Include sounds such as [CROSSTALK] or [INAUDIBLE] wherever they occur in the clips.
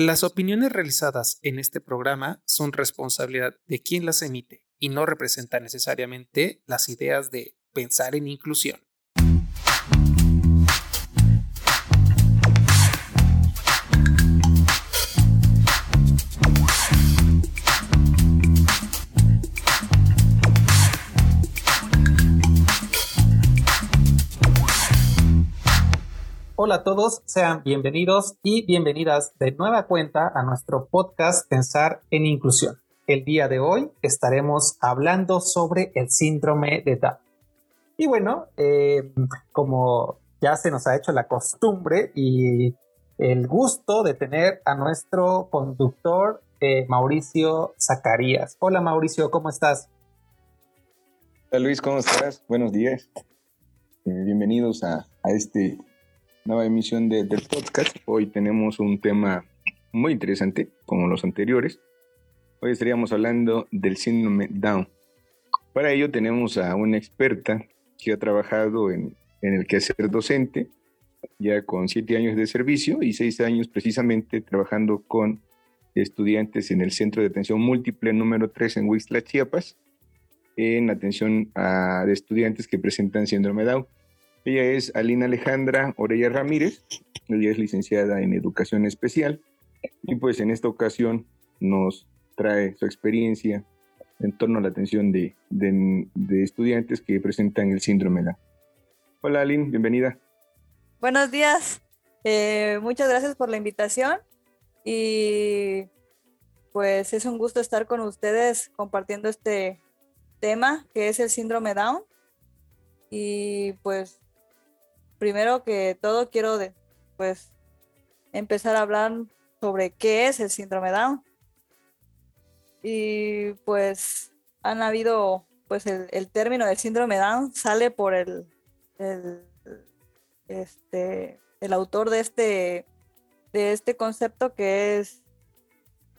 Las opiniones realizadas en este programa son responsabilidad de quien las emite y no representan necesariamente las ideas de pensar en inclusión. Hola a todos, sean bienvenidos y bienvenidas de nueva cuenta a nuestro podcast Pensar en Inclusión. El día de hoy estaremos hablando sobre el síndrome de Down. Y bueno, eh, como ya se nos ha hecho la costumbre y el gusto de tener a nuestro conductor eh, Mauricio Zacarías. Hola Mauricio, ¿cómo estás? Hola Luis, ¿cómo estás? Buenos días. Eh, bienvenidos a, a este nueva emisión del podcast. Hoy tenemos un tema muy interesante, como los anteriores. Hoy estaríamos hablando del síndrome Down. Para ello tenemos a una experta que ha trabajado en, en el quehacer docente, ya con siete años de servicio y seis años precisamente trabajando con estudiantes en el Centro de Atención Múltiple número 3 en Huixla, Chiapas, en atención a estudiantes que presentan síndrome Down. Ella es Alina Alejandra Orella Ramírez, ella es licenciada en Educación Especial y pues en esta ocasión nos trae su experiencia en torno a la atención de, estudiantes que presentan el síndrome DA. Hola Alina, bienvenida. Buenos días, eh, muchas gracias por la invitación y pues es un gusto estar con ustedes compartiendo este tema que es el síndrome Down y pues primero que todo quiero pues empezar a hablar sobre qué es el síndrome Down. Y pues han habido, pues el, término del síndrome Down sale por el, el, este, el autor de este, de este concepto que es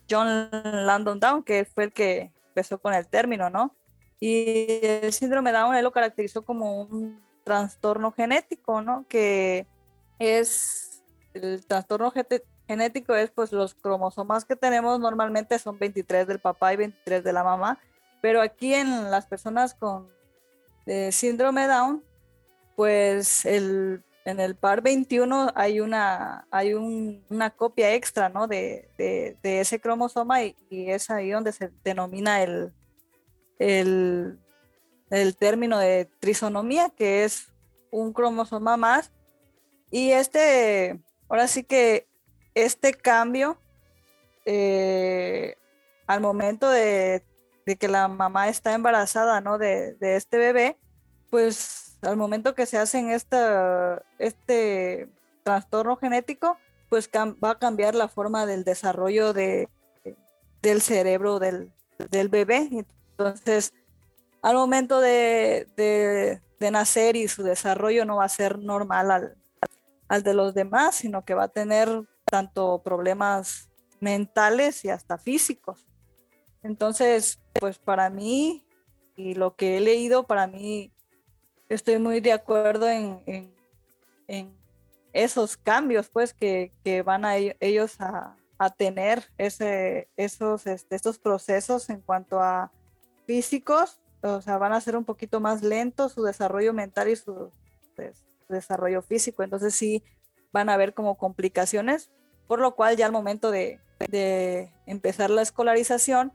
John Landon Down, que fue el que empezó con el término, ¿no? Y el síndrome Down él lo caracterizó como un trastorno genético, ¿no? Que es el trastorno genético es pues los cromosomas que tenemos normalmente son 23 del papá y 23 de la mamá, pero aquí en las personas con eh, síndrome Down, pues el, en el par 21 hay una, hay una copia extra, ¿no? De, ese cromosoma y, y, es ahí donde se denomina el, el el término de trisonomía, que es un cromosoma más. Y este, ahora sí que este cambio, eh, al momento de, que la mamá está embarazada, ¿no? De, este bebé, pues al momento que se hacen esta, este trastorno genético, pues va a cambiar la forma del desarrollo de, del cerebro del, del bebé. Entonces, al momento de, nacer y su desarrollo no va a ser normal al, de los demás, sino que va a tener tanto problemas mentales y hasta físicos. Entonces, pues para mí, y lo que he leído, para mí, estoy muy de acuerdo en, esos cambios, pues, que, van a e-, ellos a, tener ese, esos, este, estos procesos en cuanto a físicos o sea, van a ser un poquito más lentos su desarrollo mental y su pues, desarrollo físico. Entonces sí van a haber como complicaciones, por lo cual ya al momento de, empezar la escolarización,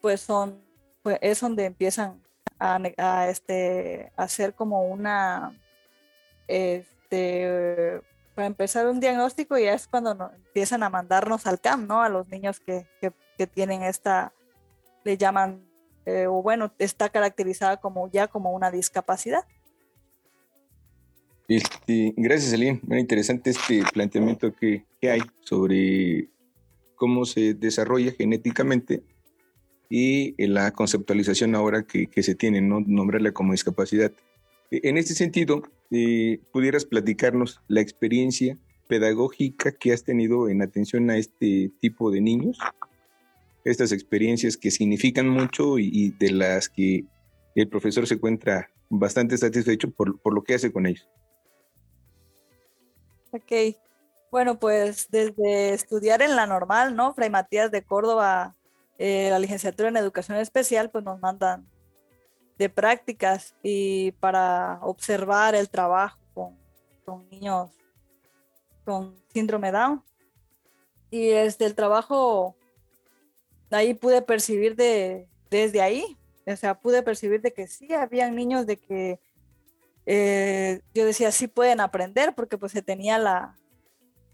pues son, pues es donde empiezan a, este, hacer como una, este, para empezar un diagnóstico y es cuando empiezan a mandarnos al CAM, ¿no? A los niños que, que tienen esta, le llaman eh, o bueno, está caracterizada como ya como una discapacidad. Este, gracias, Aline. Muy interesante este planteamiento que, hay sobre cómo se desarrolla genéticamente y la conceptualización ahora que, se tiene, ¿no? nombrarla como discapacidad. E, en este sentido, eh, ¿pudieras platicarnos la experiencia pedagógica que has tenido en atención a este tipo de niños? Estas experiencias que significan mucho y, de las que el profesor se encuentra bastante satisfecho por, lo que hace con ellos. Ok. Bueno, pues desde estudiar en la normal, ¿no? Fray Matías de Córdoba, eh, la licenciatura en educación especial, pues nos mandan de prácticas y para observar el trabajo con, con niños con síndrome Down. Y desde el trabajo, ahí pude percibir de, desde ahí, o sea, pude percibir de que sí, habían niños de que eh, yo decía, sí pueden aprender, porque pues se tenía la,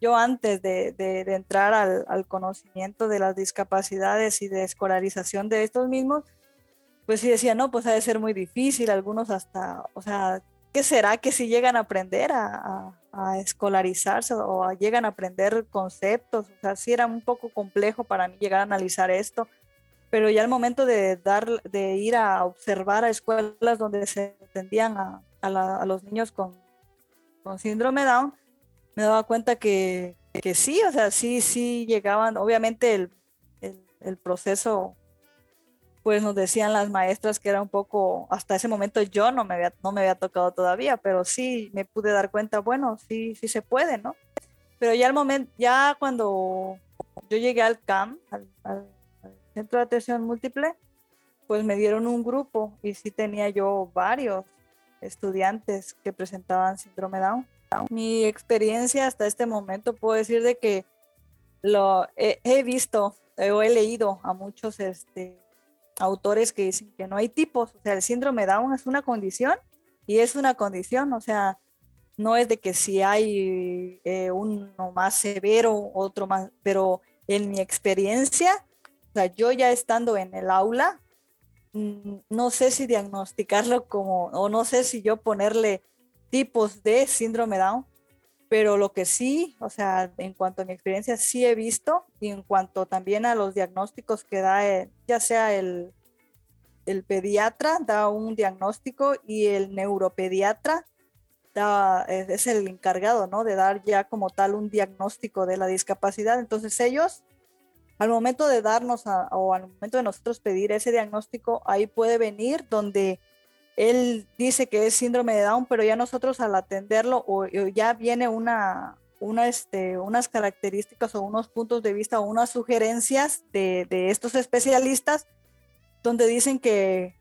yo antes de, entrar al, conocimiento de las discapacidades y de escolarización de estos mismos, pues sí decía, no, pues ha de ser muy difícil, algunos hasta, o sea, ¿qué será que si llegan a aprender a, escolarizarse o llegan a aprender conceptos? O sea, sí era un poco complejo para mí llegar a analizar esto, pero ya al momento de, dar, de ir a observar a escuelas donde se atendían a, los niños con, con síndrome Down, me daba cuenta que, que sí, o sea, sí, sí llegaban, obviamente el, el, proceso, pues nos decían las maestras que era un poco, hasta ese momento yo no me había, no me había tocado todavía, pero sí me pude dar cuenta, bueno, sí, sí se puede, ¿no? Pero ya al momento, ya cuando yo llegué al CAM, al, Centro de Atención Múltiple, pues me dieron un grupo y sí tenía yo varios estudiantes que presentaban síndrome Down mi experiencia hasta este momento puedo decir de que lo he, visto o he leído a muchos este, autores que dicen que no hay tipos, o sea, el síndrome Down es una condición y es una condición, o sea, no es de que si hay eh, uno más severo, otro más, pero en mi experiencia, o sea, yo ya estando en el aula, mm, no sé si diagnosticarlo como, o no sé si yo ponerle tipos de síndrome Down, pero lo que sí, o sea, en cuanto a mi experiencia, sí he visto, y en cuanto también a los diagnósticos que da, ya sea el, el pediatra da un diagnóstico y el neuropediatra da, es el encargado, ¿no? De dar ya como tal un diagnóstico de la discapacidad. Entonces ellos, al momento de darnos o al momento de nosotros pedir ese diagnóstico, ahí puede venir donde él dice que es síndrome de Down, pero ya nosotros al atenderlo ya viene una, una, este, unas características o unos puntos de vista o unas sugerencias de, estos especialistas donde dicen que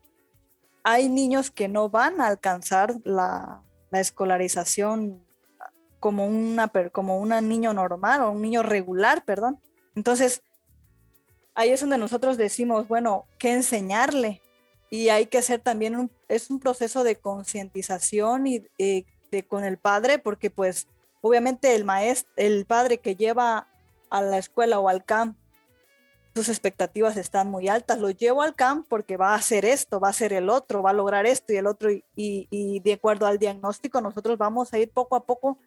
hay niños que no van a alcanzar la, escolarización como una como un niño normal o un niño regular, perdón. Entonces, ahí es donde nosotros decimos, bueno, ¿qué enseñarle? Y hay que hacer también un, es un proceso de concientización y de, con el padre, porque pues obviamente el maestro, el padre que lleva a la escuela o al camp, sus expectativas están muy altas. Lo llevo al camp porque va a hacer esto, va a hacer el otro, va a lograr esto y el otro. Y, y, de acuerdo al diagnóstico, nosotros vamos a ir poco a poco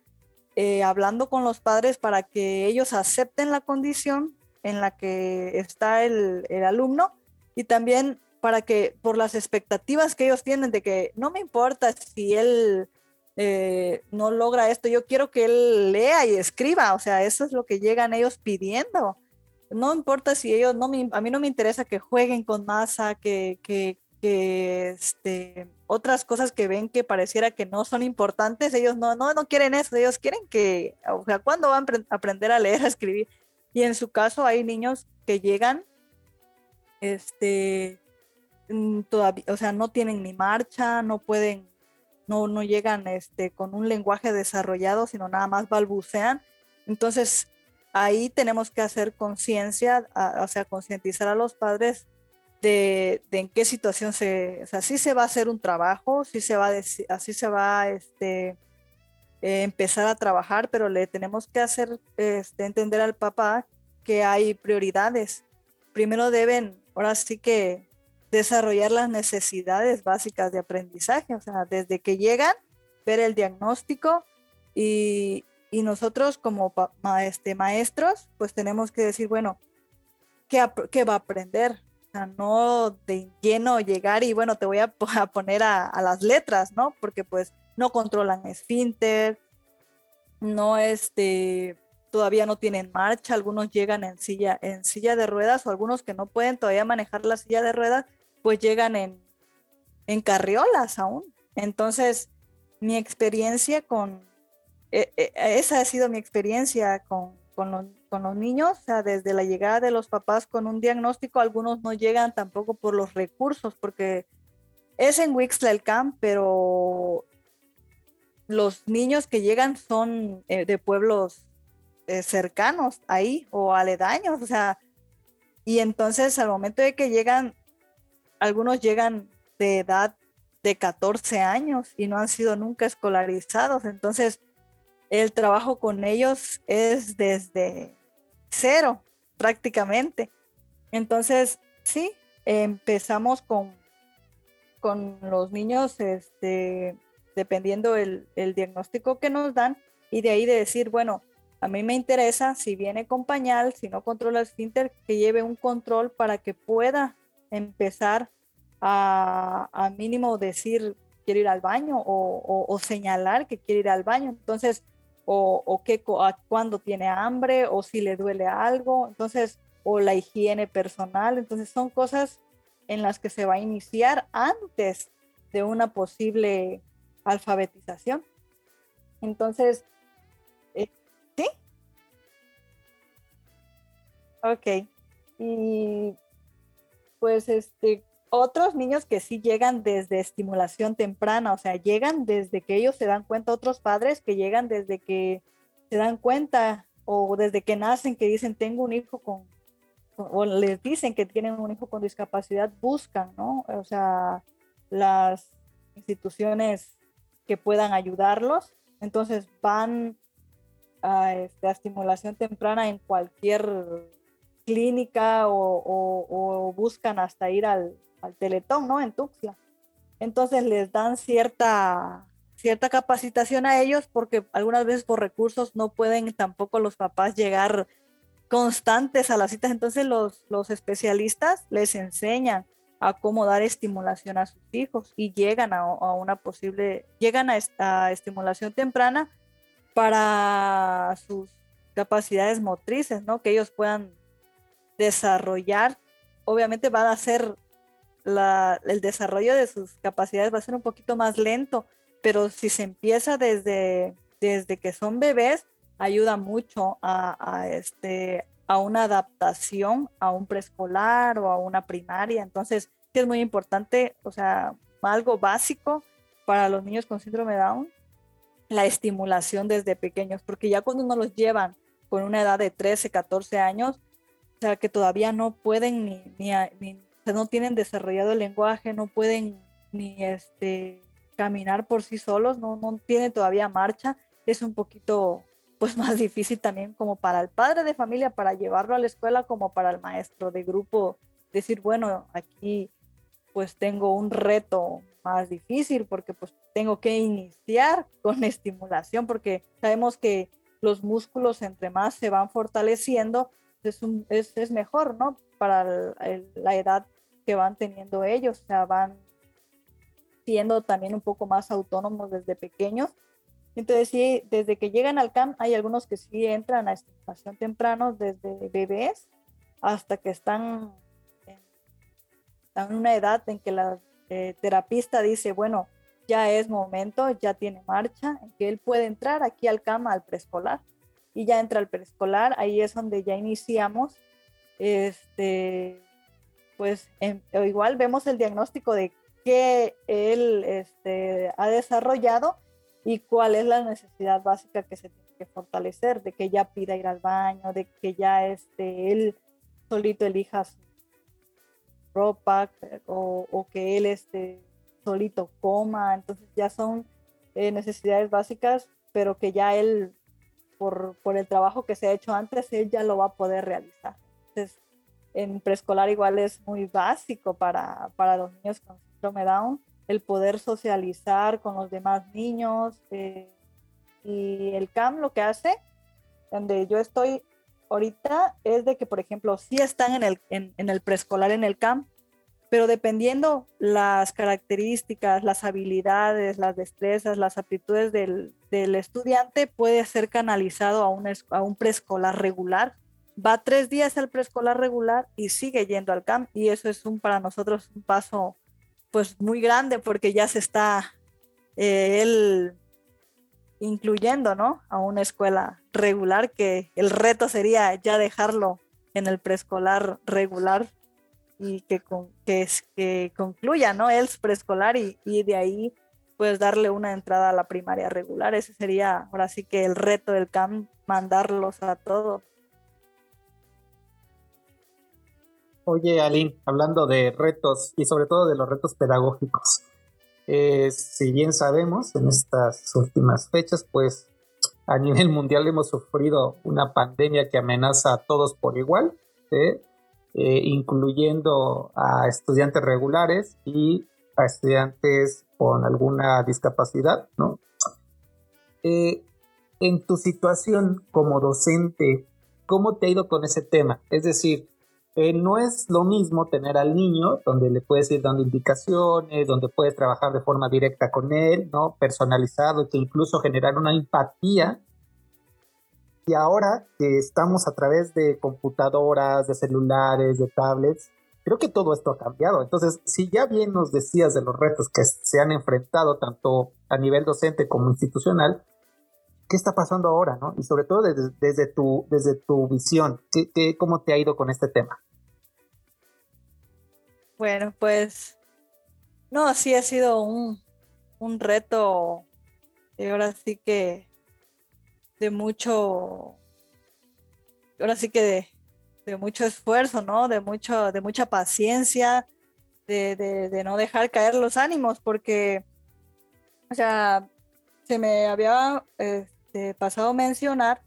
eh, hablando con los padres para que ellos acepten la condición en la que está el alumno y también para que por las expectativas que ellos tienen de que no me importa si él eh, no logra esto, yo quiero que él lea y escriba, o sea, eso es lo que llegan ellos pidiendo. No importa si ellos, no a mí no me interesa que jueguen con masa, que, que, este, otras cosas que ven que pareciera que no son importantes, ellos no, no, no quieren eso, ellos quieren que, o sea, ¿cuándo van a aprender a leer, a escribir? Y en su caso hay niños que llegan, este, todavía, o sea, no tienen ni marcha, no pueden, no, no llegan este, con un lenguaje desarrollado, sino nada más balbucean. Entonces, ahí tenemos que hacer conciencia, o sea, concientizar a los padres de, de, en qué situación se, o sea, sí se va a hacer un trabajo, sí se va a así se va este, eh, empezar a trabajar, pero le tenemos que hacer este, entender al papá que hay prioridades. Primero deben, ahora sí que desarrollar las necesidades básicas de aprendizaje, o sea, desde que llegan, ver el diagnóstico y, nosotros como este, maestros, pues tenemos que decir, bueno, ¿qué, va a aprender? O sea, no de lleno llegar y bueno, te voy a, [LAUGHS] poner a, las letras, ¿no? Porque pues no controlan esfínter, no este, todavía no tienen marcha, algunos llegan en silla, en silla de ruedas o algunos que no pueden todavía manejar la silla de ruedas, pues llegan en, en carriolas aún. Entonces, mi experiencia con, e, e, esa ha sido mi experiencia con, con, los, niños, o sea, desde la llegada de los papás con un diagnóstico, algunos no llegan tampoco por los recursos, porque es en Wixla el camp, pero los niños que llegan son eh, de pueblos eh, cercanos ahí o aledaños, o sea, y entonces al momento de que llegan, algunos llegan de edad de 14 años y no han sido nunca escolarizados, entonces el trabajo con ellos es desde cero prácticamente. Entonces, sí, empezamos con, con los niños, este, dependiendo el, el diagnóstico que nos dan, y de ahí de decir, bueno, a mí me interesa, si viene con pañal, si no controla el esfínter, que lleve un control para que pueda empezar a, mínimo decir quiero ir al baño o, señalar que quiere ir al baño. Entonces, o, o qué, cuando tiene hambre o si le duele algo. Entonces, o la higiene personal. Entonces, son cosas en las que se va a iniciar antes de una posible alfabetización. Entonces, Ok. Y pues este, otros niños que sí llegan desde estimulación temprana, o sea, llegan desde que ellos se dan cuenta, otros padres que llegan desde que se dan cuenta o desde que nacen que dicen tengo un hijo con, o les dicen que tienen un hijo con discapacidad, buscan, ¿no? O sea, las instituciones que puedan ayudarlos, entonces van a, este, a estimulación temprana en cualquier clínica o, buscan hasta ir al, al, Teletón, ¿no? En Tuxtla. Entonces les dan cierta, cierta capacitación a ellos porque algunas veces por recursos no pueden tampoco los papás llegar constantes a las citas. Entonces los, los especialistas les enseñan a cómo dar estimulación a sus hijos y llegan a, una posible, llegan a esta estimulación temprana para sus capacidades motrices, ¿no? Que ellos puedan desarrollar, obviamente va a ser el desarrollo de sus capacidades va a ser un poquito más lento, pero si se empieza desde, desde que son bebés, ayuda mucho a, este, a una adaptación a un preescolar o a una primaria. Entonces, es muy importante, o sea, algo básico para los niños con síndrome Down, la estimulación desde pequeños, porque ya cuando uno los llevan con una edad de 13, 14 años, o sea, que todavía no pueden ni, ni, no tienen desarrollado el lenguaje, no pueden ni este, caminar por sí solos, no, no tienen todavía marcha, es un poquito pues [LAUGHS] más difícil también como para el padre de familia, para llevarlo a la escuela, como para el maestro de grupo, decir, bueno, aquí pues tengo un reto más difícil porque pues tengo que iniciar con [LAUGHS] estimulación porque sabemos que los músculos entre más se van fortaleciendo, es, es, es mejor, ¿no? Para la edad que van teniendo ellos, o van siendo también un poco más autónomos desde pequeños. Entonces, sí, desde que llegan al CAM, hay algunos que sí entran a estimulación temprano, desde bebés hasta que están en, una edad en que la eh, terapista dice, bueno, ya es momento, ya tiene marcha, que él puede entrar aquí al CAM, al preescolar y ya entra al preescolar, ahí es donde ya iniciamos, este, pues igual vemos el diagnóstico de qué él este, ha desarrollado y cuál es la necesidad básica que se tiene que fortalecer, de que ya pida ir al baño, de que ya este, él solito elija su ropa o, que él este, solito coma, entonces ya son eh, necesidades básicas, pero que ya él por, el trabajo que se ha hecho antes, él ya lo va a poder realizar. Entonces, en preescolar igual es muy básico para, para los niños con síndrome Down, el poder socializar con los demás niños. Eh, y el CAM lo que hace, donde yo estoy ahorita, es de que, por ejemplo, si están en el, en, en el preescolar en el CAM, pero dependiendo las características, las habilidades, las destrezas, las aptitudes del, estudiante, puede ser canalizado a un, a un preescolar regular. Va tres días al preescolar regular y sigue yendo al camp y eso es un, para nosotros un paso pues muy grande porque ya se está eh, él incluyendo, ¿no? A una escuela regular, que el reto sería ya dejarlo en el preescolar regular y que, que, que concluya, ¿no? El preescolar y, y de ahí pues darle una entrada a la primaria regular. Ese sería ahora sí que el reto del CAM, mandarlos a todos. Oye, Aline, hablando de retos y sobre todo de los retos pedagógicos, eh, si bien sabemos en estas últimas fechas, pues a nivel [LAUGHS] mundial hemos sufrido una pandemia que amenaza a todos por igual, ¿eh? Eh, incluyendo a estudiantes regulares y a estudiantes con alguna discapacidad, ¿no? Eh, en tu situación como docente, ¿cómo te ha ido con ese tema? Es decir, eh, no es lo mismo tener al niño donde le puedes ir dando indicaciones, donde puedes trabajar de forma directa con él, ¿no? Personalizado, que incluso generar una empatía. Y ahora que estamos a través de computadoras, de celulares, de tablets, creo que todo esto ha cambiado. Entonces, si ya bien nos decías de los retos que se han enfrentado tanto a nivel docente como institucional, ¿qué está pasando ahora, no? Y sobre todo desde, tu, desde tu visión, ¿qué, cómo te ha ido con este tema? Bueno, pues, no, sí ha sido un, un reto, y ahora sí que de mucho, ahora sí que de, mucho esfuerzo, ¿no? De, mucho, de mucha paciencia, de, no dejar caer los ánimos, porque, o sea, se me había este, pasado mencionar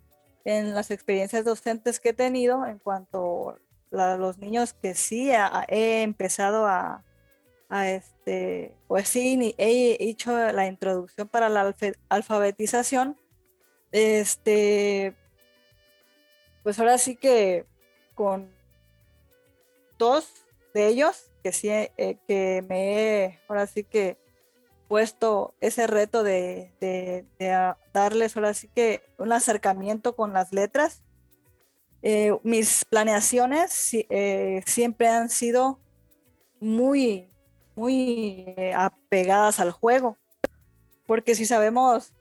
en las experiencias docentes que he tenido en cuanto a los niños que sí he empezado a, a, este, pues sí, he hecho la introducción para la alfabetización, este, pues ahora sí que con dos de ellos que sí, eh, que me he, ahora sí que puesto ese reto de, darles ahora sí que un acercamiento con las letras. Eh, mis planeaciones eh, siempre han sido muy, muy apegadas al juego, porque si sabemos,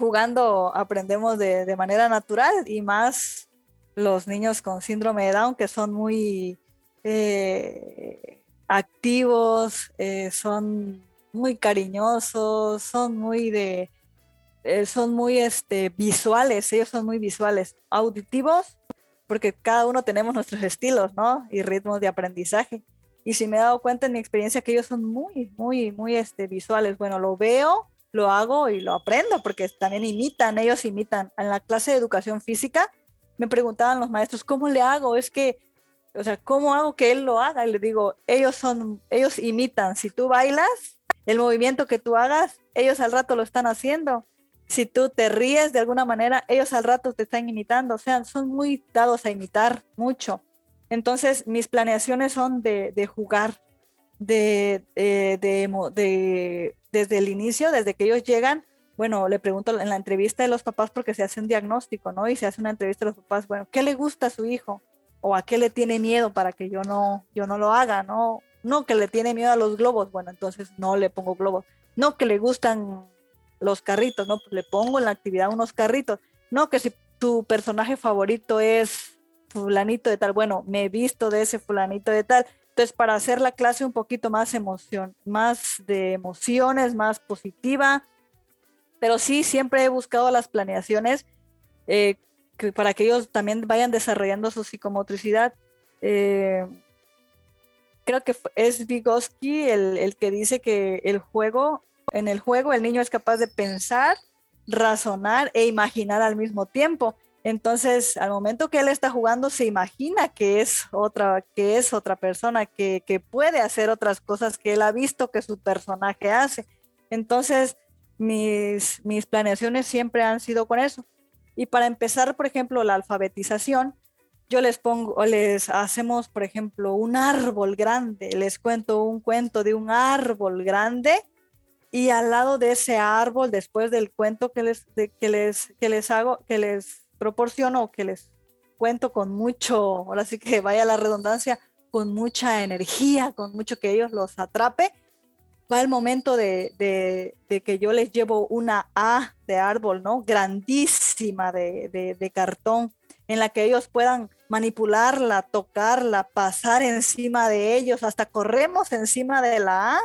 jugando aprendemos de, de manera natural y más los niños con síndrome de Down, que son muy eh, activos, eh, son muy cariñosos, son muy de, eh, son muy este, visuales, ellos son muy visuales, auditivos, porque cada uno tenemos nuestros estilos, ¿no? Y ritmos de aprendizaje. Y si me he dado cuenta en mi experiencia que ellos son muy, muy, muy este, visuales. Bueno, lo veo, lo hago y lo aprendo, porque también imitan, ellos imitan. En la clase de educación física, me preguntaban los maestros, ¿cómo le hago? Es que, o sea, ¿cómo hago que él lo haga? Y le digo, ellos son, ellos imitan. Si tú bailas, el movimiento que tú hagas, ellos al rato lo están haciendo. Si tú te ríes de alguna manera, ellos al rato te están imitando. O sea, son muy dados a imitar mucho. Entonces, mis planeaciones son de, jugar, de, de, de, desde el inicio, desde que ellos llegan, bueno, le pregunto en la entrevista de los papás porque se hace un diagnóstico, ¿no? Y se hace una entrevista de los papás, bueno, ¿qué le gusta a su hijo? ¿O a qué le tiene miedo para que yo no, yo no lo haga, ¿no? No, que le tiene miedo a los globos, bueno, entonces no le pongo globos. No, que le gustan los carritos, ¿no? Pues le pongo en la actividad unos carritos. No, que si tu personaje favorito es fulanito de tal, bueno, me he visto de ese fulanito de tal. Entonces, para hacer la clase un poquito más emoción, más de emociones, más positiva, pero sí, siempre he buscado las planeaciones eh, para que ellos también vayan desarrollando su psicomotricidad. Eh, creo que es Vygotsky el, el, que dice que el juego, en el juego el niño es capaz de pensar, razonar e imaginar al mismo tiempo. Entonces, al momento que él está jugando, se imagina que es otra, que es otra persona, que, que puede hacer otras cosas que él ha visto que su personaje hace. Entonces, mis, mis planeaciones siempre han sido con eso. Y para empezar, por ejemplo, la alfabetización, yo les pongo, les hacemos, por ejemplo, un árbol grande, les cuento un cuento de un árbol grande y al lado de ese árbol, después del cuento que les, que les, que les hago, que les proporciono, que les cuento con mucho, ahora sí que vaya la redundancia, con mucha energía, con mucho que ellos los atrape, va el momento de, que yo les llevo una A de árbol, ¿no? Grandísima de, de, cartón, en la que ellos puedan manipularla, tocarla, pasar encima de ellos, hasta corremos encima de la A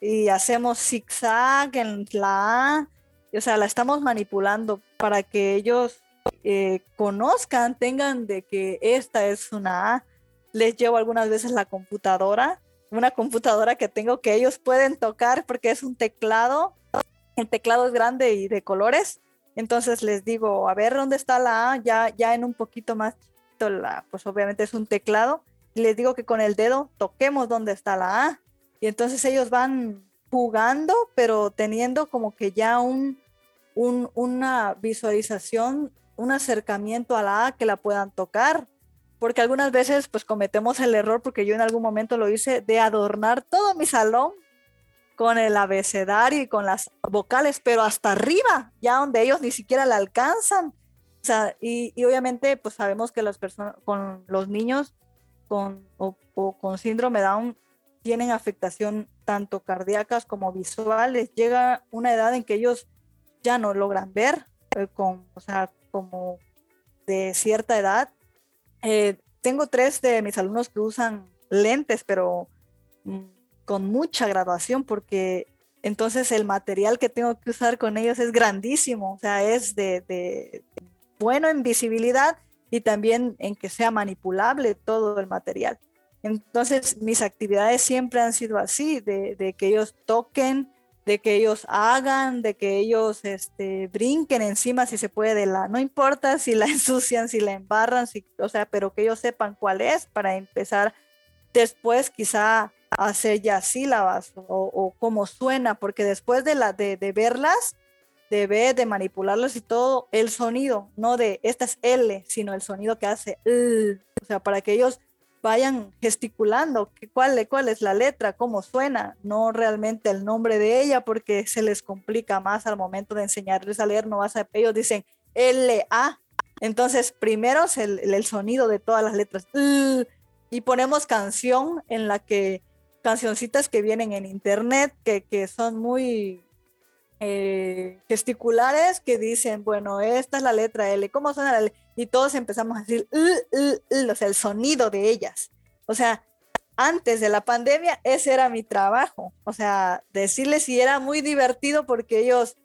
y hacemos zigzag en la A, o sea, la estamos manipulando para que ellos eh, conozcan, tengan de que esta es una A. Les llevo algunas veces la computadora una computadora que tengo que ellos pueden tocar porque es un teclado. El teclado es grande y de colores. Entonces les digo, a ver dónde está la A, ya, ya en un poquito más la, pues obviamente es un teclado. Y les digo que con el dedo toquemos dónde está la A. Y entonces ellos van jugando, pero teniendo como que ya un, una visualización, un acercamiento a la A que la puedan tocar porque algunas veces pues cometemos el error, porque yo en algún momento lo hice, de adornar todo mi salón con el abecedario y con las vocales, pero hasta arriba, ya donde ellos ni siquiera la alcanzan. O sea, y, obviamente pues sabemos que las personas, con los niños con, o, con síndrome Down tienen afectación tanto cardíacas como visuales. Llega una edad en que ellos ya no logran ver, eh, con, o sea, como de cierta edad eh, tengo tres de mis alumnos que usan lentes, pero mm, con mucha graduación, porque entonces el material que tengo que usar con ellos es grandísimo, o sea, es de, bueno en visibilidad y también en que sea manipulable todo el material. Entonces, mis actividades siempre han sido así, de, de que ellos toquen, de que ellos hagan, de que ellos este, brinquen encima si se puede de la, no importa si la [LAUGHS] ensucian, si la embarran, si, o sea, pero que ellos sepan cuál es para empezar después quizá hacer ya sílabas o, o cómo suena, porque después de, la, de, de verlas, de ver, de manipularlas y todo, el sonido, no de esta es L, sino el sonido que hace, o sea, para que ellos vayan gesticulando cuál, cuál es la letra, cómo suena, no realmente el nombre de ella, porque se les complica más al momento de enseñarles a leer, no vas a, ellos dicen L-A, entonces primero es el, sonido de todas las letras, y ponemos canción en la que, cancioncitas que vienen en internet, que, que son muy eh, gesticulares, que dicen, bueno, esta es la letra L, ¿cómo suena la L? Y todos empezamos a decir, o sea, el sonido de ellas. O sea, antes de la pandemia, ese era mi trabajo. O sea, decirles si era muy divertido porque ellos,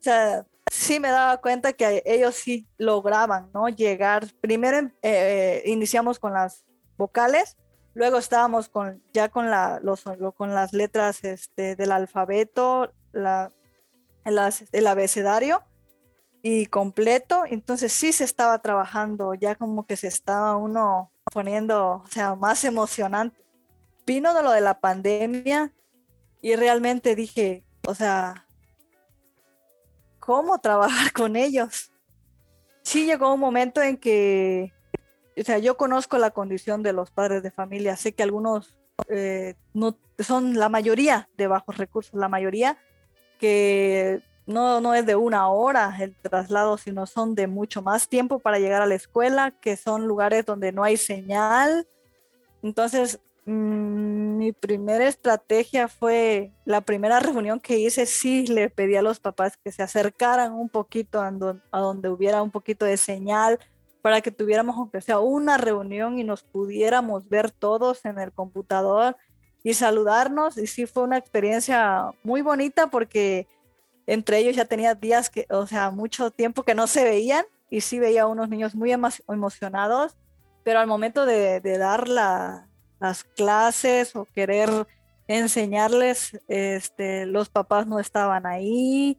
o sea, sí me daba cuenta que ellos sí lograban, ¿no? Llegar. Primero eh, eh, iniciamos con las vocales, luego estábamos con, ya con, la, los, con las letras este, del alfabeto, la, el abecedario, y completo, entonces sí se estaba trabajando, ya como que se estaba uno poniendo, o sea, más emocionante. Vino de lo de la pandemia y realmente dije, o sea, ¿cómo trabajar [LAUGHS] con ellos? Sí llegó un momento en que, o sea, yo conozco la condición de los padres de familia, sé que algunos eh, no son la mayoría de bajos recursos, la mayoría que no, no es de una hora el traslado, sino son de mucho más tiempo para llegar a la escuela, que son lugares donde no hay señal. Entonces, mm, mi primera estrategia fue, la primera reunión que hice, sí le pedí a los papás que se acercaran un poquito a, donde hubiera un poquito de señal para que tuviéramos aunque sea una reunión y nos pudiéramos ver todos en el computador y saludarnos. Y sí fue una experiencia muy bonita porque entre ellos ya tenía días que, o sea, mucho tiempo que no se veían y sí veía a unos niños muy emocionados, pero al momento de, dar las clases o querer enseñarles, este, los papás no estaban ahí,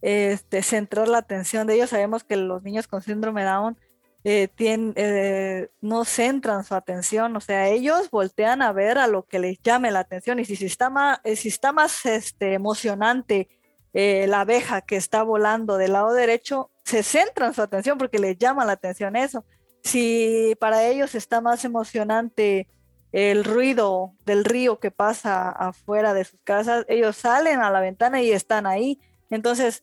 este, centrar la atención de ellos. Sabemos que los niños con síndrome Down eh, tienen, eh, no centran su atención, o sea, ellos voltean a ver a lo que les llame la atención y si, está más, si está más este, emocionante eh, la abeja que está volando del lado derecho, se centra en su atención porque les llama la atención eso. Si para ellos está más emocionante el ruido del río que pasa afuera de sus casas, ellos salen a la ventana y están ahí. Entonces,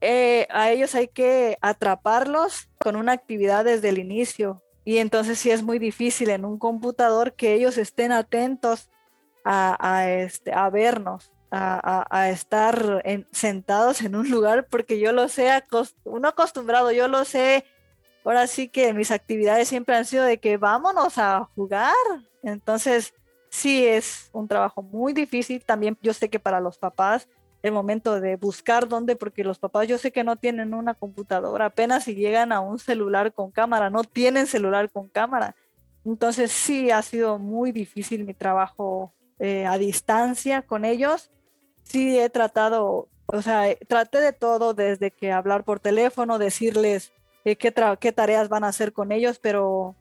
eh, a ellos hay que atraparlos con una actividad desde el inicio. Y entonces sí es muy difícil en un computador que ellos estén atentos a, este, a vernos. A, estar sentados en un lugar porque yo lo sé, uno acostumbrado, yo lo sé. Ahora sí que mis actividades siempre han sido de que vámonos a jugar. Entonces, sí es un trabajo muy difícil. También yo sé que para los papás, el momento de buscar dónde, porque los papás yo sé que no tienen una computadora, apenas si llegan a un celular con cámara, no tienen celular con cámara. Entonces sí ha sido muy difícil mi trabajo eh, a distancia con ellos sí he tratado, o sea, traté de todo, desde que hablar por teléfono, decirles eh, qué, qué tareas van a hacer con ellos, pero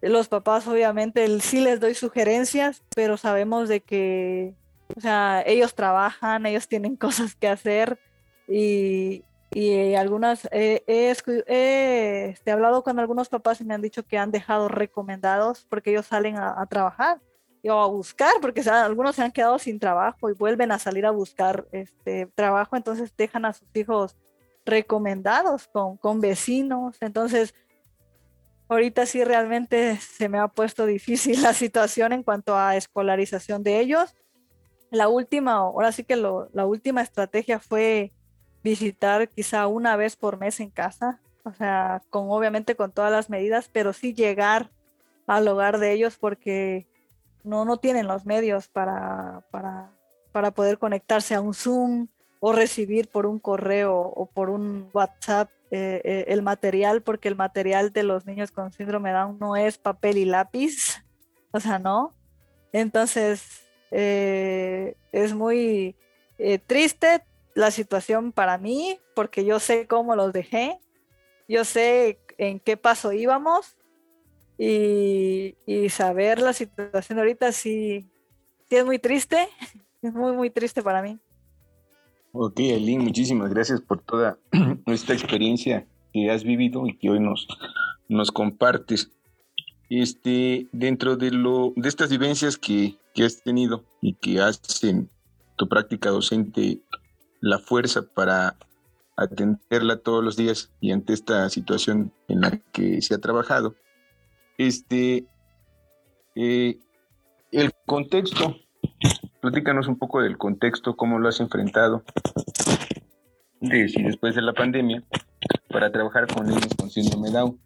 los papás obviamente sí les doy sugerencias, pero sabemos de que, o sea, ellos trabajan, ellos tienen [LAUGHS] cosas que hacer y, y algunas, he este, hablado con algunos papás y me han dicho que han dejado recomendados porque ellos salen a trabajar o a buscar, porque algunos se han quedado sin trabajo y vuelven a salir a buscar este trabajo, entonces dejan a sus hijos recomendados con, con vecinos. Entonces, ahorita sí realmente se me ha puesto difícil [LAUGHS] la situación en cuanto a escolarización de ellos. La última, ahora sí que la última estrategia fue visitar quizá una vez por mes en casa, o sea, con obviamente con todas las medidas, pero sí llegar al hogar de ellos porque no, no tienen los medios para, para, poder conectarse a un Zoom o recibir por un correo o por un WhatsApp eh, eh, el material, porque el material de los niños con síndrome Down no es papel y lápiz, [LAUGHS] o sea, no. Entonces, eh, es muy triste la situación para mí, porque yo sé cómo los dejé, yo sé en qué paso íbamos y, saber la situación ahorita sí, sí, es muy triste, [LAUGHS] es muy, muy triste para mí. Ok, Aline, muchísimas gracias por toda [CLEARS THROAT] esta experiencia que has vivido y que hoy nos, nos compartes. Este, dentro de, lo, de estas vivencias que, que has tenido y que hacen tu práctica docente la fuerza para atenderla todos los días y ante esta situación en la que se ha trabajado, este, eh, el contexto, platícanos un poco del contexto, cómo lo has enfrentado después de la pandemia para trabajar con niños con síndrome Down.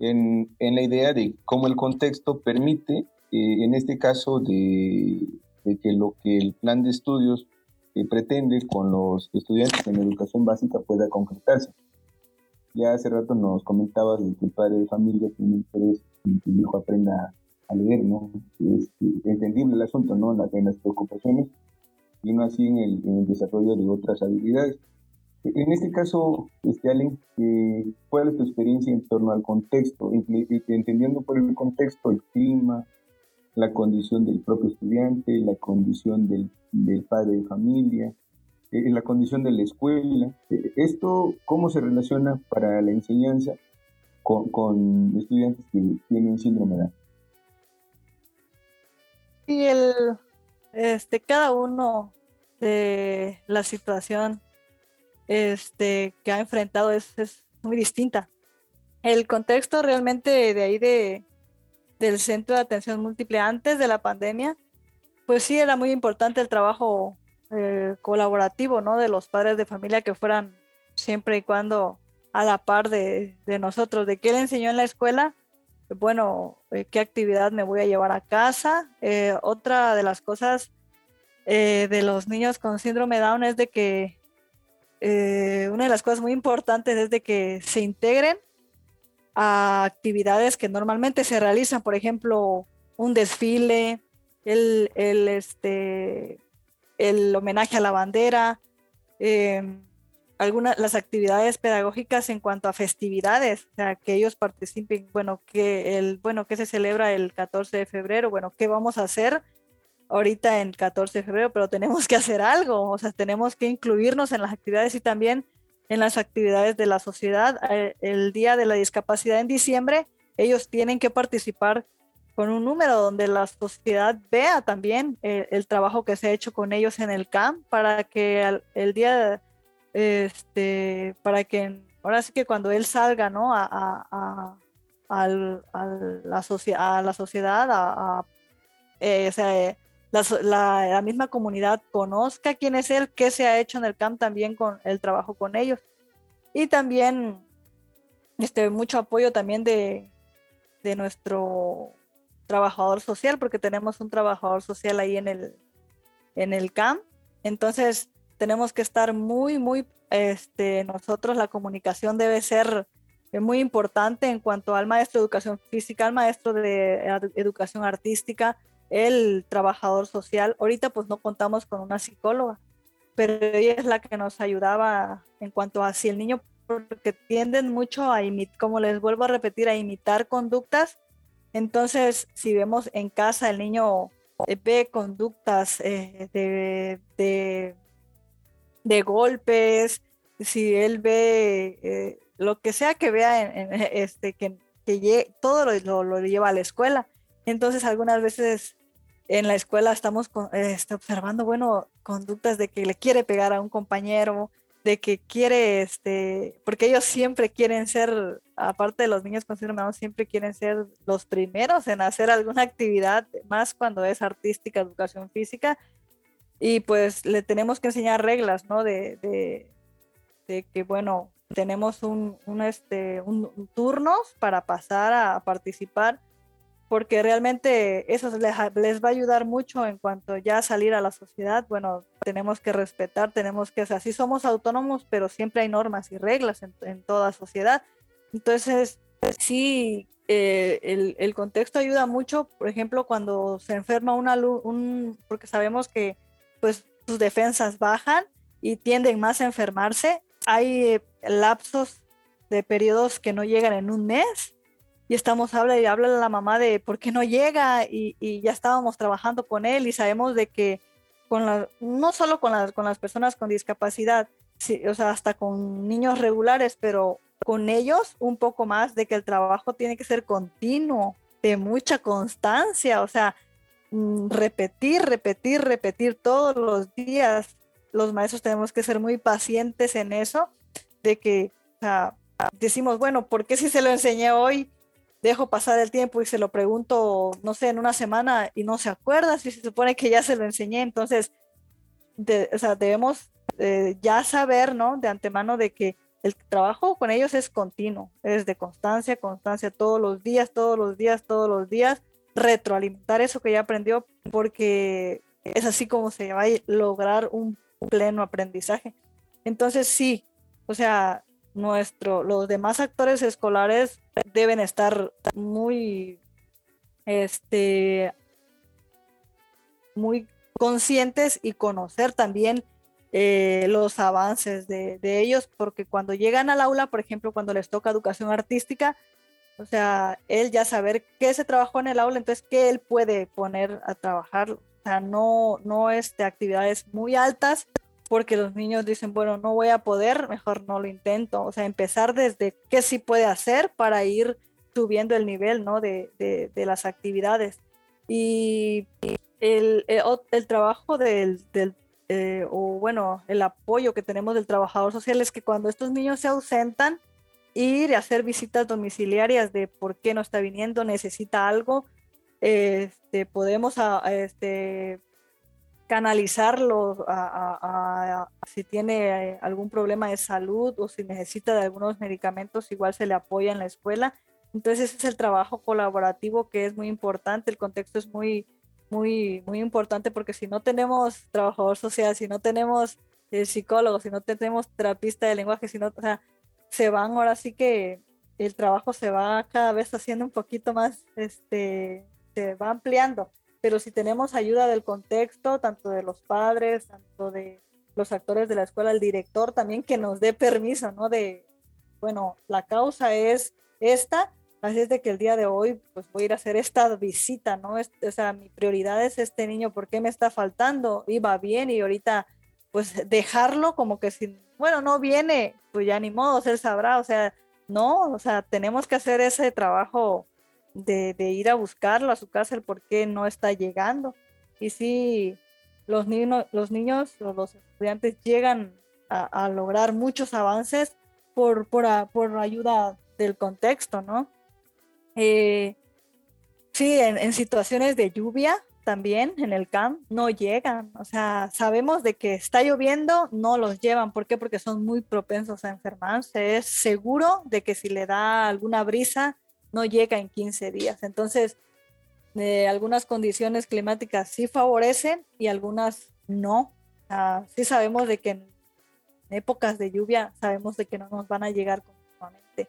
En, la idea de cómo el contexto permite, eh, en este caso, de, que lo que el plan de estudios eh, pretende con los estudiantes en educación básica pueda concretarse. Ya hace rato nos comentabas de que el padre de familia tiene interés en que el hijo aprenda a leer, ¿no? Es entendible el asunto, ¿no? En las preocupaciones y no así en el, desarrollo de otras habilidades. En este caso, este, Allen, eh, ¿cuál es tu experiencia en torno al contexto? Entendiendo por el contexto el clima, la condición del propio estudiante, la condición del, del padre de familia, en la condición de la escuela. Eh, ¿Esto cómo se relaciona para la enseñanza con, estudiantes que tienen síndrome de Down? Y el, este, cada uno de la situación este, que ha enfrentado es, es muy distinta. El contexto realmente de ahí de, del centro de atención múltiple antes de la pandemia, pues sí era muy importante el trabajo eh, colaborativo, ¿no? De los padres de familia que fueran siempre y cuando a la par de, nosotros, de qué le enseñó en la escuela, bueno, eh, qué actividad me voy a llevar a casa. Eh, otra de las cosas de los niños con síndrome Down es de que una de las cosas muy importantes es de que se integren a actividades que normalmente se realizan, por ejemplo, un desfile, el, el este, el homenaje a la bandera, em, algunas las actividades pedagógicas en cuanto a festividades, o sea, que ellos participen, bueno, que el bueno, que se celebra el 14 de febrero, bueno, qué vamos a hacer ahorita en 14 de febrero, pero tenemos que hacer algo, o sea, tenemos que incluirnos en las actividades y también en las actividades de la sociedad. Eh, el Día de la Discapacidad en diciembre, ellos tienen que participar con un número donde la sociedad vea también eh, el, trabajo que se ha hecho con ellos en el camp para que el, día, este, para que ahora sí que cuando él salga, ¿no? A, a, a, la, a la sociedad, a, eh, la, misma comunidad conozca quién es él, qué se ha hecho en el camp también con el trabajo con ellos. Y también este, mucho apoyo también de, de nuestro trabajador social, porque tenemos un trabajador social ahí en el, en el camp. Entonces, tenemos que estar muy, muy, este, nosotros la comunicación debe ser muy importante en cuanto al maestro de educación física, al maestro de educación artística, el trabajador social. Ahorita pues no contamos con una psicóloga, pero ella es la que nos ayudaba en cuanto a si el niño, porque tienden mucho a imitar, como les vuelvo a repetir, a imitar conductas. Entonces, si vemos en casa el niño eh, ve conductas eh, de, de, golpes, si él ve eh, lo que sea que vea, en, [LAUGHS] este, que, que todo lo, lo, lleva a la escuela. Entonces, algunas veces en la escuela estamos este, observando, bueno, conductas de que le quiere pegar a un compañero, de que quiere, este, porque ellos siempre quieren ser, aparte de los niños con síndrome siempre quieren ser los primeros en hacer alguna actividad, más cuando es artística, educación física, y pues le tenemos que enseñar reglas, ¿no? De, de, que, bueno, tenemos un, un este, un, turnos para pasar a participar porque realmente eso les, va a ayudar mucho en cuanto ya salir a la sociedad. Bueno, tenemos que respetar, tenemos que, así somos autónomos, pero siempre hay normas y reglas en, toda sociedad. Entonces, sí, eh, el, el, contexto ayuda mucho, por ejemplo, cuando se enferma un un, porque sabemos que pues sus defensas bajan y tienden más a enfermarse. Hay eh, lapsos de periodos que no llegan en un mes y estamos, habla y habla la mamá de por qué no llega y, ya estábamos trabajando con él y sabemos de que con la, no solo con las, con las personas con discapacidad, o sea, hasta con niños regulares, pero con ellos un poco más de que el trabajo tiene que ser continuo, de mucha constancia, o sea, mm, repetir, repetir, repetir todos los días. Los maestros tenemos que ser muy pacientes en eso, de que o sea, decimos, bueno, ¿por qué si se lo enseñé hoy dejo pasar el tiempo y se lo pregunto, no sé, en una semana y no se acuerda si se supone que ya se lo enseñé. Entonces, o sea, debemos eh, ya saber, ¿no? De antemano de que el trabajo con ellos es continuo, es de constancia, constancia todos los días, todos los días, todos los días, retroalimentar eso que ya aprendió, porque es así como se va a lograr un pleno aprendizaje. Entonces, sí, o sea, nuestro, los demás actores escolares deben estar muy, este, muy conscientes y conocer también eh, los avances de, ellos, porque cuando llegan al aula, por ejemplo, cuando les toca educación artística, o sea, él ya saber qué se trabajó en el aula, entonces qué él puede poner a trabajar, o sea, no, no este, actividades muy altas, porque los niños dicen, bueno, no voy a poder, mejor no lo intento. O sea, empezar desde qué sí puede hacer para ir subiendo el nivel, ¿no? De, de, las actividades. Y el, eh, el, trabajo del, del eh, o bueno, el apoyo que tenemos del trabajador social es que cuando estos niños se ausentan, ir a hacer visitas domiciliarias de por qué no está viniendo, necesita algo, este, podemos a, este, canalizarlo a, si tiene eh, algún problema de salud o si necesita de algunos medicamentos, igual se le apoya en la escuela. Entonces ese es el trabajo colaborativo que es muy importante, el contexto es muy, muy, muy importante porque si no tenemos trabajador social, si no tenemos eh, psicólogo, si no tenemos terapista de lenguaje, si no, o sea, se van ahora sí que el trabajo se va cada vez haciendo un poquito más, este, se va ampliando pero si tenemos ayuda del contexto, tanto de los padres, tanto de los actores de la escuela, el director también que nos dé permiso, ¿no? De, bueno, la causa es esta, así es de que el día de hoy pues voy a ir a hacer esta visita, ¿no? o sea, mi prioridad es este niño, ¿por qué me está faltando? Iba bien y ahorita pues dejarlo como que si, bueno, no viene, pues ya ni modo, él sabrá, o sea, no, o sea, tenemos que hacer ese trabajo de, ir a buscarlo a su casa, el por qué no está llegando. Y si los, niños los niños o los estudiantes llegan a, lograr muchos avances por, por, ayuda del contexto, ¿no? Eh, sí, en, situaciones de lluvia, también en el camp no llegan. O sea, sabemos de que está lloviendo, no los llevan. ¿Por qué? Porque son muy propensos a enfermarse. Es seguro de que si le da alguna brisa, no llega en 15 días. Entonces, eh, algunas condiciones climáticas sí favorecen y algunas no. O sí sabemos de que en épocas de lluvia sabemos de que no nos van a llegar continuamente.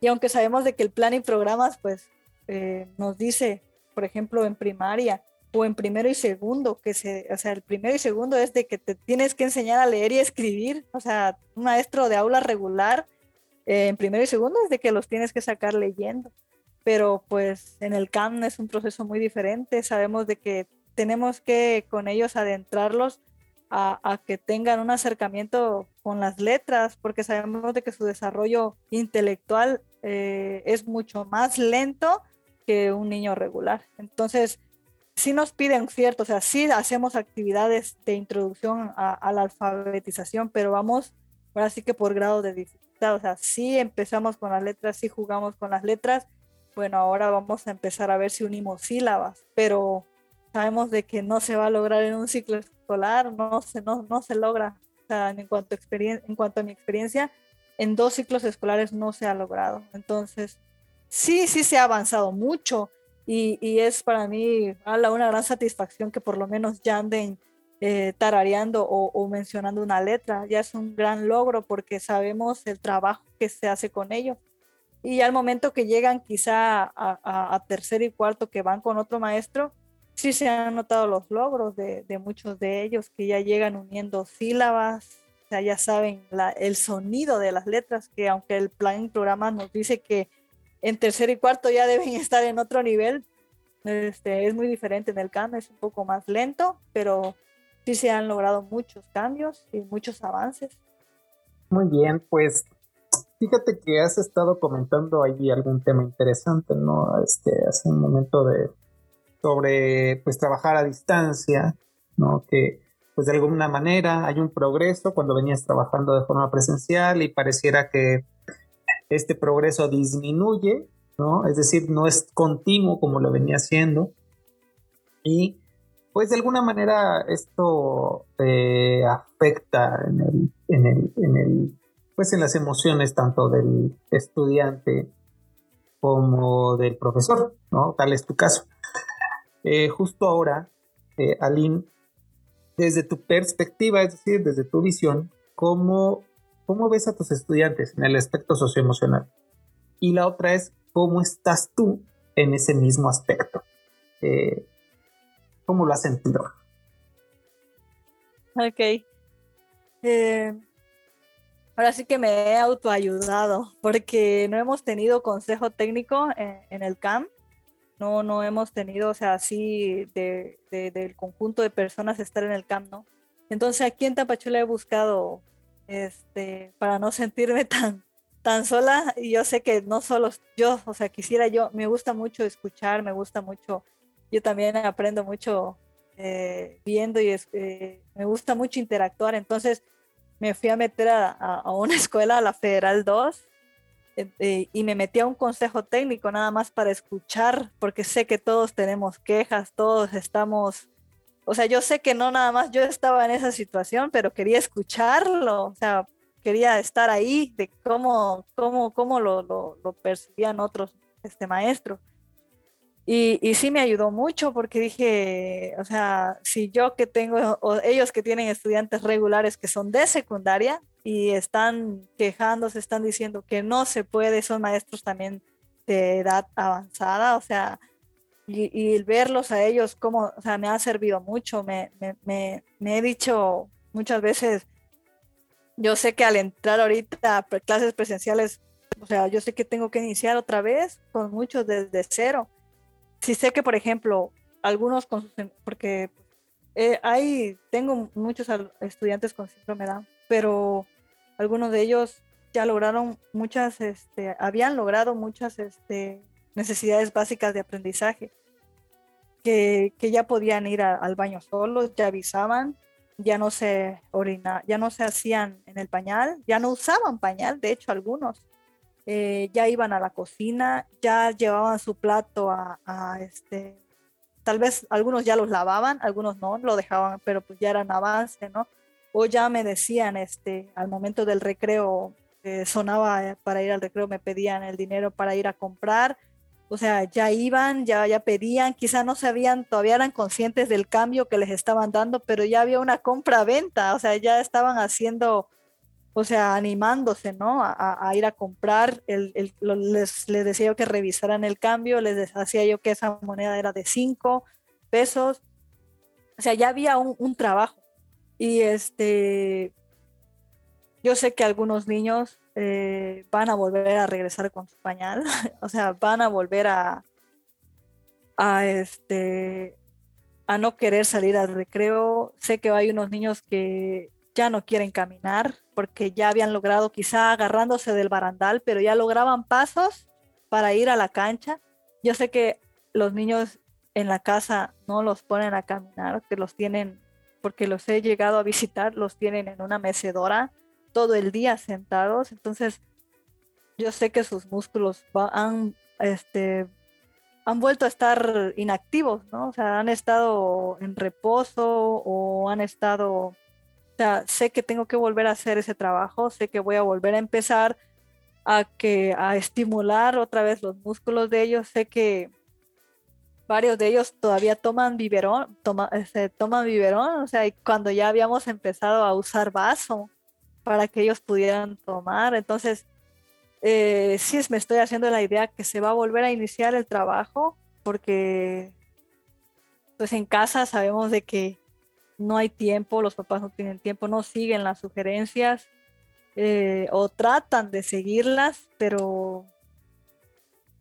Y aunque sabemos de que el plan y programas, pues, eh, nos dice, por ejemplo, en primaria, o en primero y segundo, que se, o sea, el primero y segundo es de que te tienes que enseñar a leer y escribir, o sea, un maestro de aula regular eh, en primero y segundo es de que los tienes que sacar leyendo, pero pues en el CAM es un proceso muy diferente, sabemos de que tenemos que con ellos adentrarlos a, que tengan un acercamiento con las letras, porque sabemos de que su desarrollo intelectual eh, es mucho más lento que un niño regular. Entonces, sí nos piden cierto, o sea, sí hacemos actividades de introducción a, la alfabetización, pero vamos ahora sí que por grado de dificultad, o sea, sí empezamos con las letras, sí jugamos con las letras, bueno, ahora vamos a empezar a ver si unimos sílabas, pero sabemos de que no se va a lograr en un ciclo escolar, no se, no, no se logra, o sea, en cuanto, en cuanto a mi experiencia, en dos ciclos escolares no se ha logrado, entonces, sí, sí se ha avanzado mucho, y, es para mí una gran satisfacción que por lo menos ya anden eh, tarareando o, mencionando una letra. Ya es un gran logro porque sabemos el trabajo que se hace con ellos. Y al momento que llegan quizá a, tercer y cuarto que van con otro maestro, sí se han notado los logros de, muchos de ellos que ya llegan uniendo sílabas, o sea, ya saben el sonido de las letras, que aunque el plan programa nos dice que en tercer y cuarto ya deben [LAUGHS] estar en otro nivel. Este, es muy diferente en el CAM, es un poco más lento, pero sí se han logrado muchos cambios y muchos avances. Muy bien, pues fíjate que has estado comentando ahí algún tema interesante, ¿no? Este, hace un momento de sobre pues trabajar a distancia, ¿no? Que pues de alguna manera hay un progreso cuando venías trabajando de forma presencial y pareciera que este progreso disminuye, ¿no? Es decir, no es continuo como lo venía haciendo. Y pues de alguna manera esto eh, afecta en el, pues en las emociones tanto del estudiante como del profesor, ¿no? Tal es tu caso. Eh, justo ahora, eh, Aline, desde tu perspectiva, es decir, desde tu visión, ¿cómo ¿Cómo ves a tus estudiantes en el aspecto socioemocional? Y la otra es, ¿cómo estás tú en ese mismo aspecto? ¿Cómo lo has sentido? Ok. Eh, ahora sí que me he autoayudado porque no hemos tenido consejo técnico en, el CAM. No, no hemos tenido, o sea, así de, del conjunto de personas estar en el CAM, ¿no? Entonces aquí en Tapachula he buscado este, para no [LAUGHS] sentirme tan, tan sola. Y yo sé que no solo yo, o sea, quisiera yo, me gusta mucho escuchar, me gusta mucho, yo también aprendo mucho eh, viendo y eh, me gusta mucho interactuar. Entonces me fui a meter a, una [LAUGHS] escuela, a la Federal 2, eh, y me metí a un consejo técnico nada más para escuchar, porque sé que todos tenemos quejas, todos estamos o sea, yo sé que no nada más yo estaba en esa situación, pero quería escucharlo, o sea, quería estar ahí de cómo, cómo, cómo lo, lo, percibían otros este, maestros. Y, y, sí me ayudó mucho porque dije, o sea, si yo que tengo, o ellos que tienen estudiantes regulares que son de secundaria y están quejándose, están diciendo que no se puede, son maestros también de edad avanzada, o sea, y, el verlos a ellos, como, o sea, me ha servido mucho. Me, me, me, he dicho muchas veces, yo sé que al entrar ahorita a clases presenciales, o sea, yo sé que tengo que iniciar otra vez con muchos desde cero. Si sé que, por ejemplo, algunos con porque eh, hay, tengo muchos estudiantes con síndrome Down, pero algunos de ellos ya lograron muchas, este, habían logrado muchas, este, necesidades básicas de aprendizaje, que, ya podían ir al baño solos, ya avisaban, ya no se orina, ya no se hacían en el pañal, ya no usaban pañal, de hecho algunos eh, ya iban a la cocina, ya llevaban su plato a, este, tal vez algunos ya los lavaban, algunos no, lo dejaban, pero pues ya eran avance, ¿no? O ya me decían, este, al momento del recreo, eh, sonaba para ir al recreo, me pedían el dinero para ir a comprar, o sea, ya iban, ya, ya pedían, quizá no sabían, todavía eran conscientes del cambio que les estaban dando, pero ya había una compra-venta, o sea, ya estaban haciendo, o sea, animándose, ¿no? A, ir a comprar, les, decía yo que revisaran el cambio, les decía yo que esa moneda era de 5 pesos, o sea, ya había un, un trabajo. Y este, yo sé que algunos niños eh, van a volver a regresar con su pañal, [LAUGHS] o sea, van a volver a, a, este, a no querer salir al recreo. Sé que hay unos niños que ya no quieren caminar porque ya habían logrado quizá agarrándose del barandal, pero ya lograban pasos para ir a la cancha. Yo sé que los niños en la casa no los ponen a caminar, que los tienen, porque los he llegado a visitar, los tienen en una mecedora todo el día sentados, entonces yo sé que sus músculos han, este, han vuelto a estar inactivos, ¿no? O sea, han estado en reposo o han estado, o sea, sé que tengo que volver a hacer ese trabajo, sé que voy a volver a empezar a que a estimular otra vez los músculos de ellos, sé que varios de ellos todavía toman biberón, toma, este, toman biberón, o sea, cuando ya habíamos empezado a usar vaso, para que ellos pudieran tomar. Entonces, eh, sí me estoy haciendo la idea que se va a volver a iniciar el trabajo porque pues en casa sabemos de que no hay tiempo, los papás no tienen tiempo, no siguen las sugerencias eh, o tratan de seguirlas, pero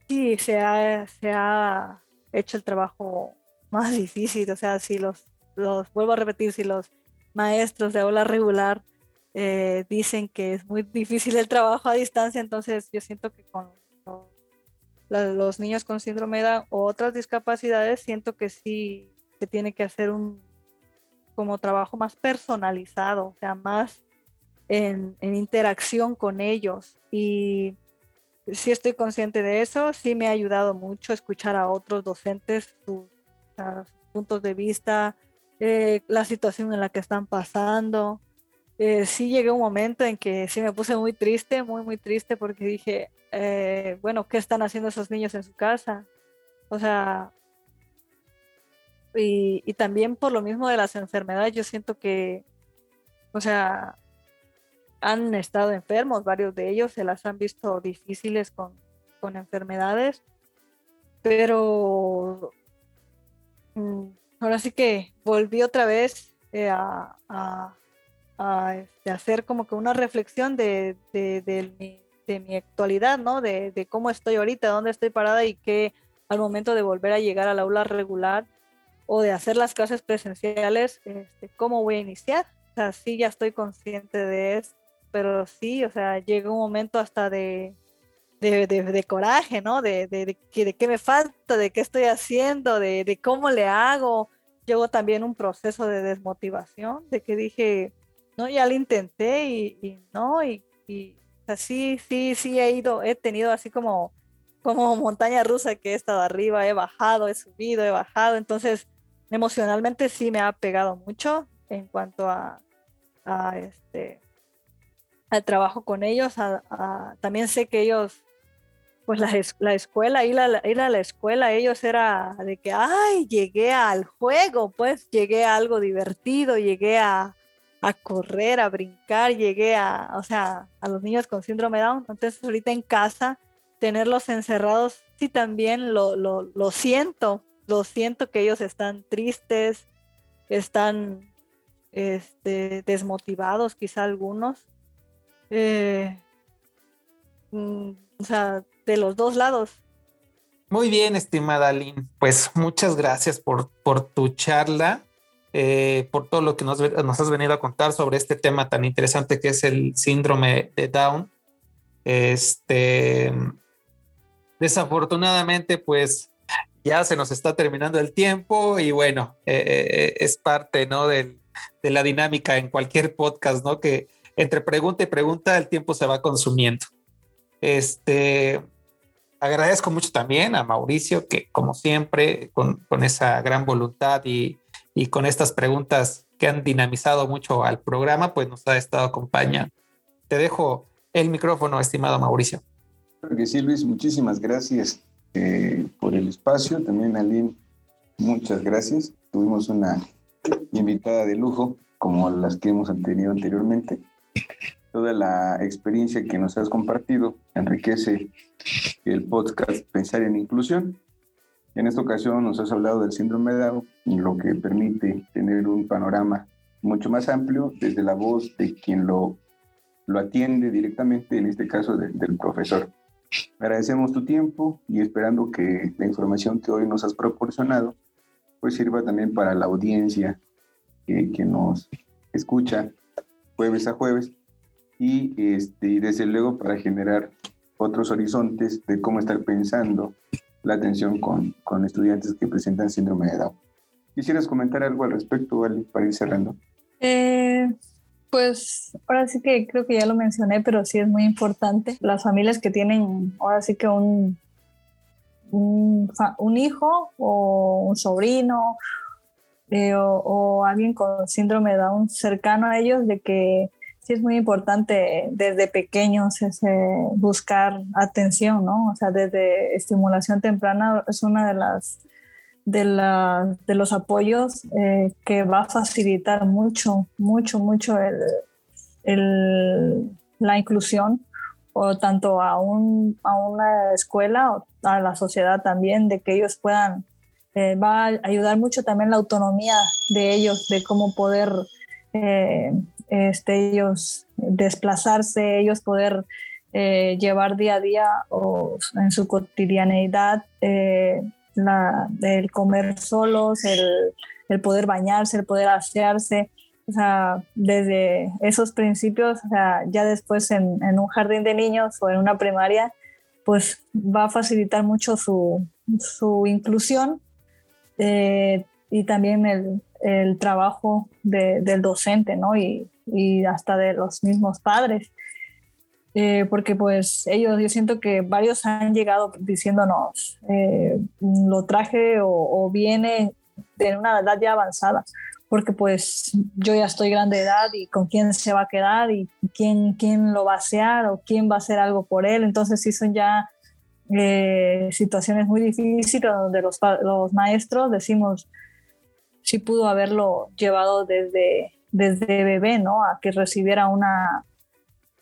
sí se ha, se ha hecho el trabajo más difícil. O sea, si los, los vuelvo a repetir, si los maestros de aula regular eh, dicen que es muy difícil el trabajo a distancia, entonces yo siento que con los niños con síndrome de Down o otras discapacidades, siento que sí se tiene que hacer un como trabajo más personalizado, o sea, más en, interacción con ellos. Y sí estoy consciente de eso, sí me ha ayudado mucho escuchar a otros docentes sus, puntos de vista, eh, la situación en la que están pasando. Eh, sí llegué un momento en que sí me puse muy triste, muy, muy triste, porque dije, eh, bueno, ¿qué están haciendo esos niños en su casa? O sea, y, también por lo mismo de las enfermedades, yo siento que, o sea, han estado enfermos, varios de ellos se las han visto difíciles con, con enfermedades, pero mm, ahora sí que volví otra vez eh, a de este, hacer como que una reflexión de, mi, actualidad, ¿no? De, cómo estoy ahorita, dónde estoy parada y que al momento de volver a llegar al aula regular o de hacer las clases presenciales, este, cómo voy a iniciar. O sea, sí, ya estoy consciente de eso, pero sí, o sea, llega un momento hasta de, de, coraje, ¿no? De, de, qué me falta, de qué estoy haciendo, de, cómo le hago. Llegó también un proceso de desmotivación, de que dije, no, ya lo intenté y, no, y, así, sí, sí he ido, he tenido así como, como montaña rusa que he estado arriba, he bajado, he subido, he bajado, entonces emocionalmente sí me ha pegado mucho en cuanto a, este al trabajo con ellos, también sé que ellos pues la, la escuela, ir a ir a la escuela, ellos era de que, ay, llegué al juego, pues llegué a algo divertido, llegué a, a correr, a brincar, llegué a, o sea, a los niños con síndrome Down. Entonces ahorita en casa, tenerlos encerrados, sí también lo, lo, siento, lo siento que ellos están tristes, están este, desmotivados, quizá algunos. Eh, mm, o sea, de los dos lados. Muy bien, estimada Lynn. Pues muchas gracias por, por tu charla. Eh, por todo lo que nos, has venido a contar sobre este tema tan interesante que es el síndrome de Down. Este, desafortunadamente, pues ya se nos está terminando el tiempo y bueno, eh, es parte ¿no? de la dinámica en cualquier podcast, ¿no? Que entre pregunta y pregunta el tiempo se va consumiendo. Este, agradezco mucho también a Mauricio, que como siempre, con, esa gran voluntad y, y, con estas preguntas que han dinamizado mucho al programa, pues nos ha estado acompañando. Te dejo el micrófono, estimado Mauricio. Claro que sí, Luis, muchísimas gracias eh, por el espacio. También, Aline, muchas gracias. Tuvimos una invitada de lujo, como las que hemos tenido anteriormente. Toda la experiencia que nos has compartido enriquece el podcast Pensar en Inclusión. En esta ocasión nos has hablado del síndrome de Down, lo que permite tener un panorama mucho más amplio desde la voz de quien lo, lo atiende directamente, en este caso del profesor. Agradecemos tu tiempo y esperando que la información que hoy nos has proporcionado pues sirva también para la audiencia que, que nos escucha jueves a jueves y, este, y desde luego para generar otros horizontes de cómo estar pensando la atención con, con estudiantes que presentan síndrome de Down. ¿Quisieras comentar algo al respecto, Ali, para ir cerrando? Eh, pues ahora sí que creo que ya lo mencioné, pero sí es muy importante. Las familias que tienen ahora sí que un, un, hijo o un sobrino eh, o, alguien con síndrome de Down cercano a ellos, de que sí es muy importante desde pequeños ese buscar atención, ¿no? O sea, desde estimulación temprana es una de las de, los apoyos eh, que va a facilitar mucho, mucho, mucho la inclusión o tanto a, un, a una escuela o a la sociedad también, de que ellos puedan, eh, va a ayudar mucho también la autonomía de ellos, de cómo poder eh, este, ellos desplazarse, ellos poder llevar día a día o en su cotidianeidad la, el comer solos, el, poder bañarse, el poder asearse. O sea, desde esos principios, o sea, ya después en, un jardín de niños o en una primaria, pues va a facilitar mucho su, inclusión eh, y también el, trabajo de, del docente, ¿no? Y hasta de los mismos padres. Eh, porque pues ellos, yo siento que varios han llegado diciéndonos, eh, lo traje o, viene de una edad ya avanzada, porque pues yo ya estoy grande de edad y con quién se va a quedar y quién, quién lo va a hacer o quién va a hacer algo por él. Entonces sí son ya eh, situaciones muy difíciles donde los, los maestros decimos, si pudo haberlo llevado desde, desde bebé, ¿no? A que recibiera una,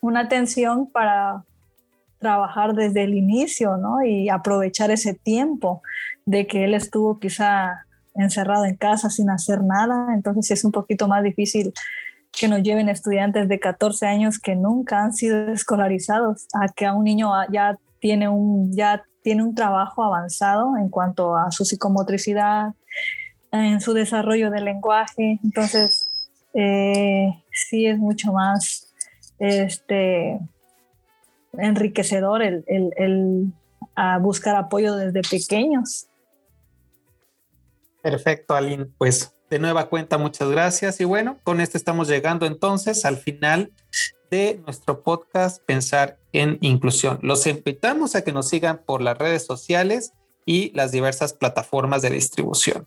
una atención para trabajar desde el inicio, ¿no? Y aprovechar ese tiempo de que él estuvo quizá encerrado en casa sin hacer nada, entonces es un poquito más difícil que nos lleven estudiantes de 14 años que nunca han sido escolarizados a que a un niño ya tiene un, ya tiene un trabajo avanzado en cuanto a su psicomotricidad, en su desarrollo del lenguaje. Entonces, eh, sí es mucho más este, enriquecedor el, a buscar apoyo desde pequeños. Perfecto, Aline. Pues de nueva cuenta, muchas gracias. Y bueno, con esto estamos llegando entonces al final de nuestro podcast Pensar en Inclusión. Los invitamos a que nos sigan por las redes sociales y las diversas plataformas de distribución.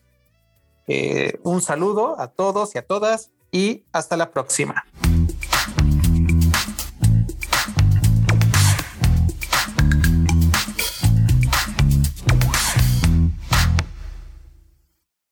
Eh, un saludo a todos y a todas y hasta la próxima.